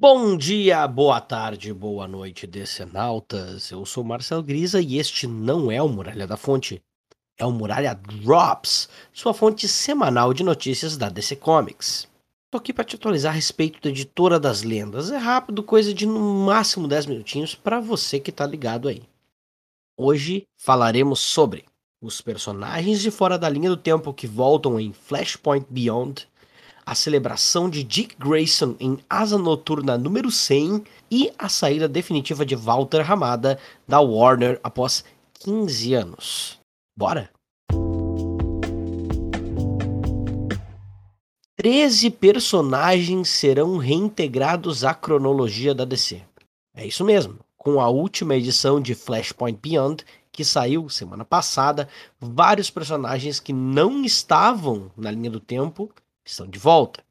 Bom dia, boa tarde, boa noite, decenautas. Eu sou Marcel Grisa e este não é o Muralha da Fonte, é o Muralha Drops, sua fonte semanal de notícias da DC Comics. Tô aqui para te atualizar a respeito da editora das lendas. É rápido, coisa de no máximo 10 minutinhos para você que tá ligado aí. Hoje falaremos sobre os personagens de fora da linha do tempo que voltam em Flashpoint Beyond, a celebração de Dick Grayson em Asa Noturna número 100 e a saída definitiva de Walter Ramada da Warner após 15 anos. Bora? 13 personagens serão reintegrados à cronologia da DC. É isso mesmo. Com a última edição de Flashpoint Beyond, que saiu semana passada, vários personagens que não estavam na linha do tempo estão de volta.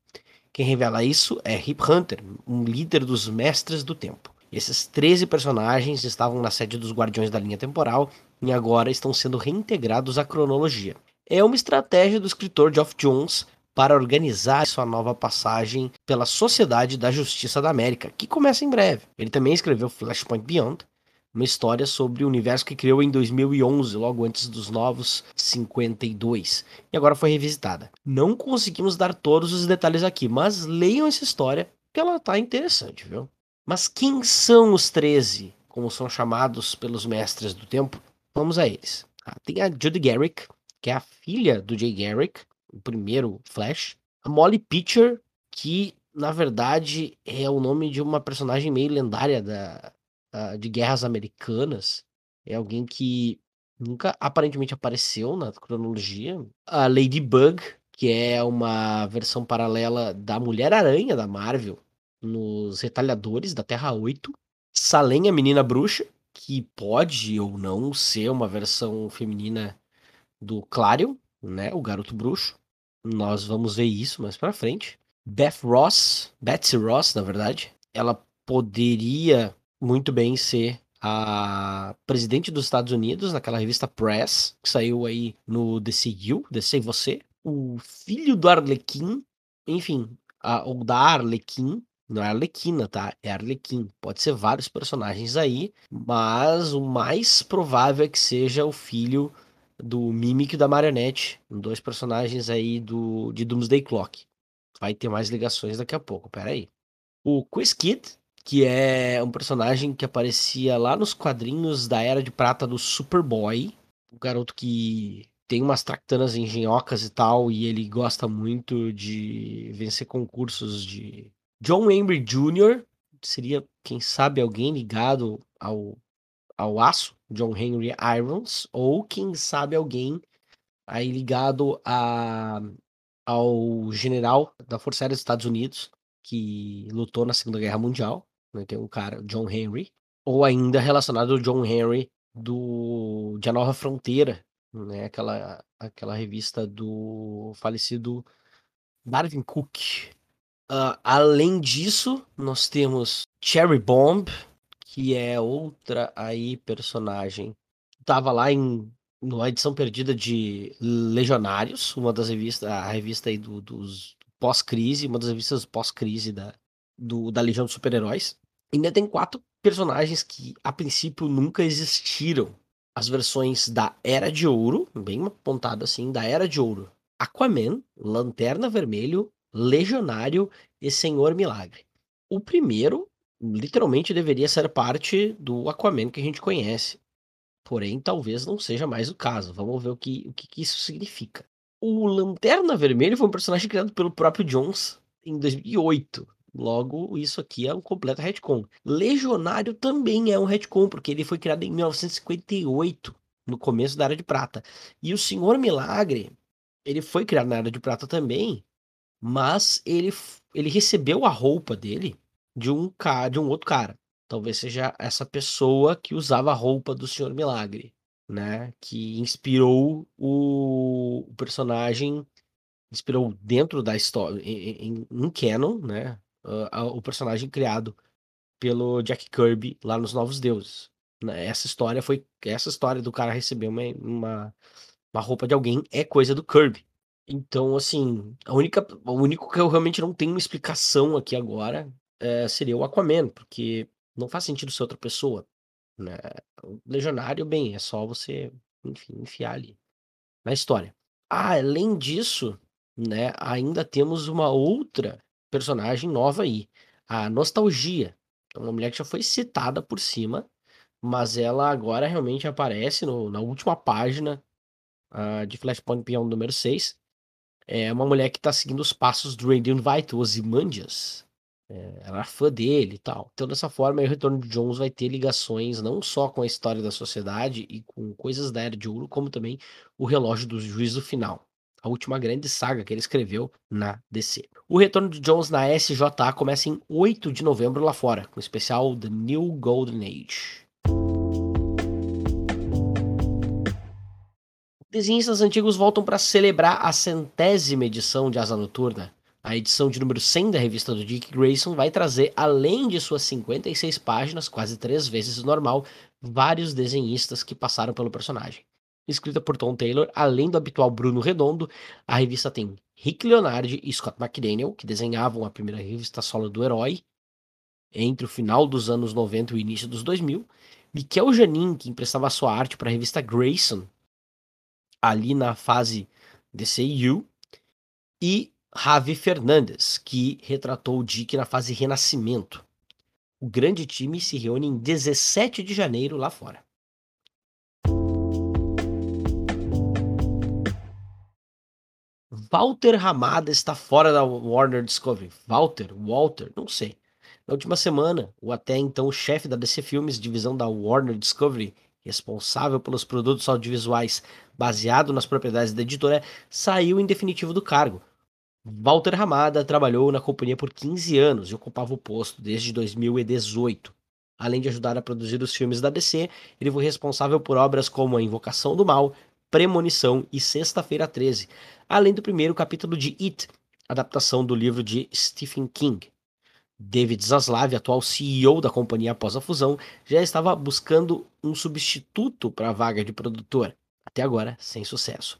Quem revela isso é Rip Hunter, um líder dos Mestres do Tempo. Esses 13 personagens estavam na sede dos Guardiões da Linha Temporal e agora estão sendo reintegrados à cronologia. É uma estratégia do escritor Geoff Jones para organizar sua nova passagem pela Sociedade da Justiça da América, que começa em breve. Ele também escreveu Flashpoint Beyond, uma história sobre o universo que criou em 2011, logo antes dos novos 52, e agora foi revisitada. Não conseguimos dar todos os detalhes aqui, mas leiam essa história, que ela tá interessante, viu? Mas quem são os 13, como são chamados pelos mestres do tempo? Vamos a eles. Ah, tem a Judy Garrick, que é a filha do Jay Garrick, o primeiro Flash. A Molly Pitcher, que na verdade é o nome de uma personagem meio lendária da, uh, de guerras americanas. É alguém que nunca aparentemente apareceu na cronologia. A Ladybug, que é uma versão paralela da Mulher-Aranha da Marvel nos Retalhadores da Terra 8. Salem, a menina bruxa, que pode ou não ser uma versão feminina do Clarion, né, o garoto bruxo. Nós vamos ver isso mais para frente. Beth Ross, Betsy Ross, na verdade, ela poderia muito bem ser a presidente dos Estados Unidos naquela revista Press, que saiu aí no DCU, DC Você, o filho do Arlequim, enfim, a, ou da Arlequim, não é Arlequina, tá? É Arlequim. Pode ser vários personagens aí, mas o mais provável é que seja o filho do Mimic e da Marionette, dois personagens aí do de Doomsday Clock. Vai ter mais ligações daqui a pouco, pera aí. O Quiz Kid, que é um personagem que aparecia lá nos quadrinhos da Era de Prata do Superboy, o garoto que tem umas tractanas engenhocas e tal, e ele gosta muito de vencer concursos de John Henry Jr., seria, quem sabe, alguém ligado ao, ao aço, John Henry Irons, ou quem sabe alguém aí ligado a, ao general da Força Aérea dos Estados Unidos, que lutou na Segunda Guerra Mundial, né, tem um cara, John Henry, ou ainda relacionado ao John Henry do de A Nova Fronteira, né, aquela, aquela revista do falecido Darwin Cook. Uh, além disso, nós temos Cherry Bomb, que é outra aí personagem. Tava lá em numa edição perdida de Legionários, uma das revistas, a revista aí do, dos pós-crise, uma das revistas pós-crise da, do, da Legião dos Super-Heróis. Ainda tem quatro personagens que, a princípio, nunca existiram. As versões da Era de Ouro, bem apontado assim, da Era de Ouro. Aquaman, Lanterna Vermelho, Legionário e Senhor Milagre. O primeiro, literalmente, deveria ser parte do Aquaman que a gente conhece. Porém, talvez não seja mais o caso. Vamos ver o que, o que, que isso significa. O Lanterna Vermelho foi um personagem criado pelo próprio Jones em 2008. Logo, isso aqui é um completo retcon. Legionário também é um retcon, porque ele foi criado em 1958, no começo da Era de Prata. E o Senhor Milagre, ele foi criado na Era de Prata também, mas ele, ele recebeu a roupa dele de um, de um outro cara. Talvez seja essa pessoa que usava a roupa do Senhor Milagre, né? Que inspirou o, o personagem, inspirou dentro da história, em, em, em canon, né? Uh, o personagem criado pelo Jack Kirby lá nos Novos Deuses. Né? Essa história foi. Essa história do cara receber uma, uma, uma roupa de alguém é coisa do Kirby. Então, assim, a única, o único que eu realmente não tenho uma explicação aqui agora, é, seria o Aquaman, porque não faz sentido ser outra pessoa. Né? O Legionário, bem, é só você, enfim, enfiar ali na história. Ah, além disso, né, ainda temos uma outra personagem nova aí, a Nostalgia. É uma mulher que já foi citada por cima, mas ela agora realmente aparece no, na última página uh, de Flashpoint Beyond número 6. É uma mulher que está seguindo os passos do Radiant Vital, Ozymandias. É, ela é fã dele e tal. Então, dessa forma, o Retorno de Jones vai ter ligações não só com a história da sociedade e com coisas da Era de Ouro, como também o relógio do juízo final. A última grande saga que ele escreveu na DC. O Retorno de Jones na SJA começa em 8 de novembro lá fora, com o especial The New Golden Age. Desenhistas antigos voltam para celebrar a centésima edição de Asa Noturna. A edição de número 100 da revista do Dick Grayson vai trazer, além de suas 56 páginas, quase três vezes o normal, vários desenhistas que passaram pelo personagem. Escrita por Tom Taylor, além do habitual Bruno Redondo, a revista tem Rick Leonardi e Scott McDaniel, que desenhavam a primeira revista solo do herói, entre o final dos anos 90 e o início dos 2000, Miquel Janin, que emprestava sua arte para a revista Grayson, ali na fase DCU, e Javi Fernandes, que retratou o Dick na fase Renascimento. O grande time se reúne em 17 de janeiro lá fora. Walter Ramada está fora da Warner Discovery. Walter? Walter? Não sei. Na última semana, o até então chefe da DC Filmes, divisão da Warner Discovery, responsável pelos produtos audiovisuais baseado nas propriedades da editora, saiu em definitivo do cargo. Walter Ramada trabalhou na companhia por 15 anos e ocupava o posto desde 2018. Além de ajudar a produzir os filmes da DC, ele foi responsável por obras como A Invocação do Mal, Premonição e Sexta-feira 13, além do primeiro capítulo de It, adaptação do livro de Stephen King. David Zaslav, atual CEO da companhia após a fusão, já estava buscando um substituto para a vaga de produtor, até agora sem sucesso.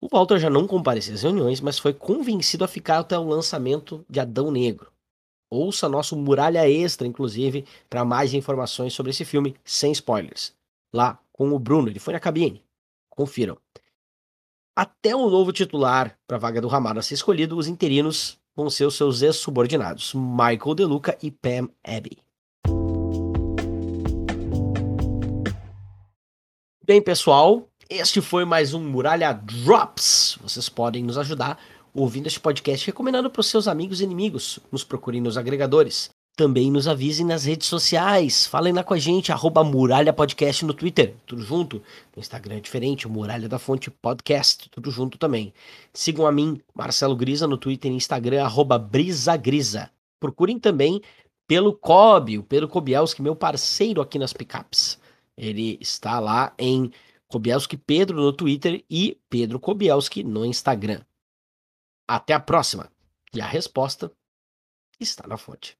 O Walter já não compareceu às reuniões, mas foi convencido a ficar até o lançamento de Adão Negro. Ouça nosso Muralha Extra, inclusive, para mais informações sobre esse filme, sem spoilers. Lá com o Bruno, ele foi na cabine. Confiram. Até o novo titular para a vaga do Ramada ser escolhido, os interinos vão ser os seus ex-subordinados, Michael DeLuca e Pam Abbey. Bem, pessoal, este foi mais um Muralha Drops. Vocês podem nos ajudar ouvindo este podcast, recomendando para os seus amigos e inimigos. Nos procurem nos agregadores. Também nos avisem nas redes sociais. Falem lá com a gente, arroba Muralha Podcast no Twitter, tudo junto. No Instagram é diferente, Muralha da Fonte Podcast, tudo junto também. Sigam a mim, Marcelo Grisa, no Twitter e Instagram, arroba Brisagrisa. Procurem também pelo Cobb, o Pedro Kobielski, meu parceiro aqui nas picapes. Ele está lá em Kobielski Pedro no Twitter e Pedro Kobielski no Instagram. Até a próxima. E a resposta está na fonte.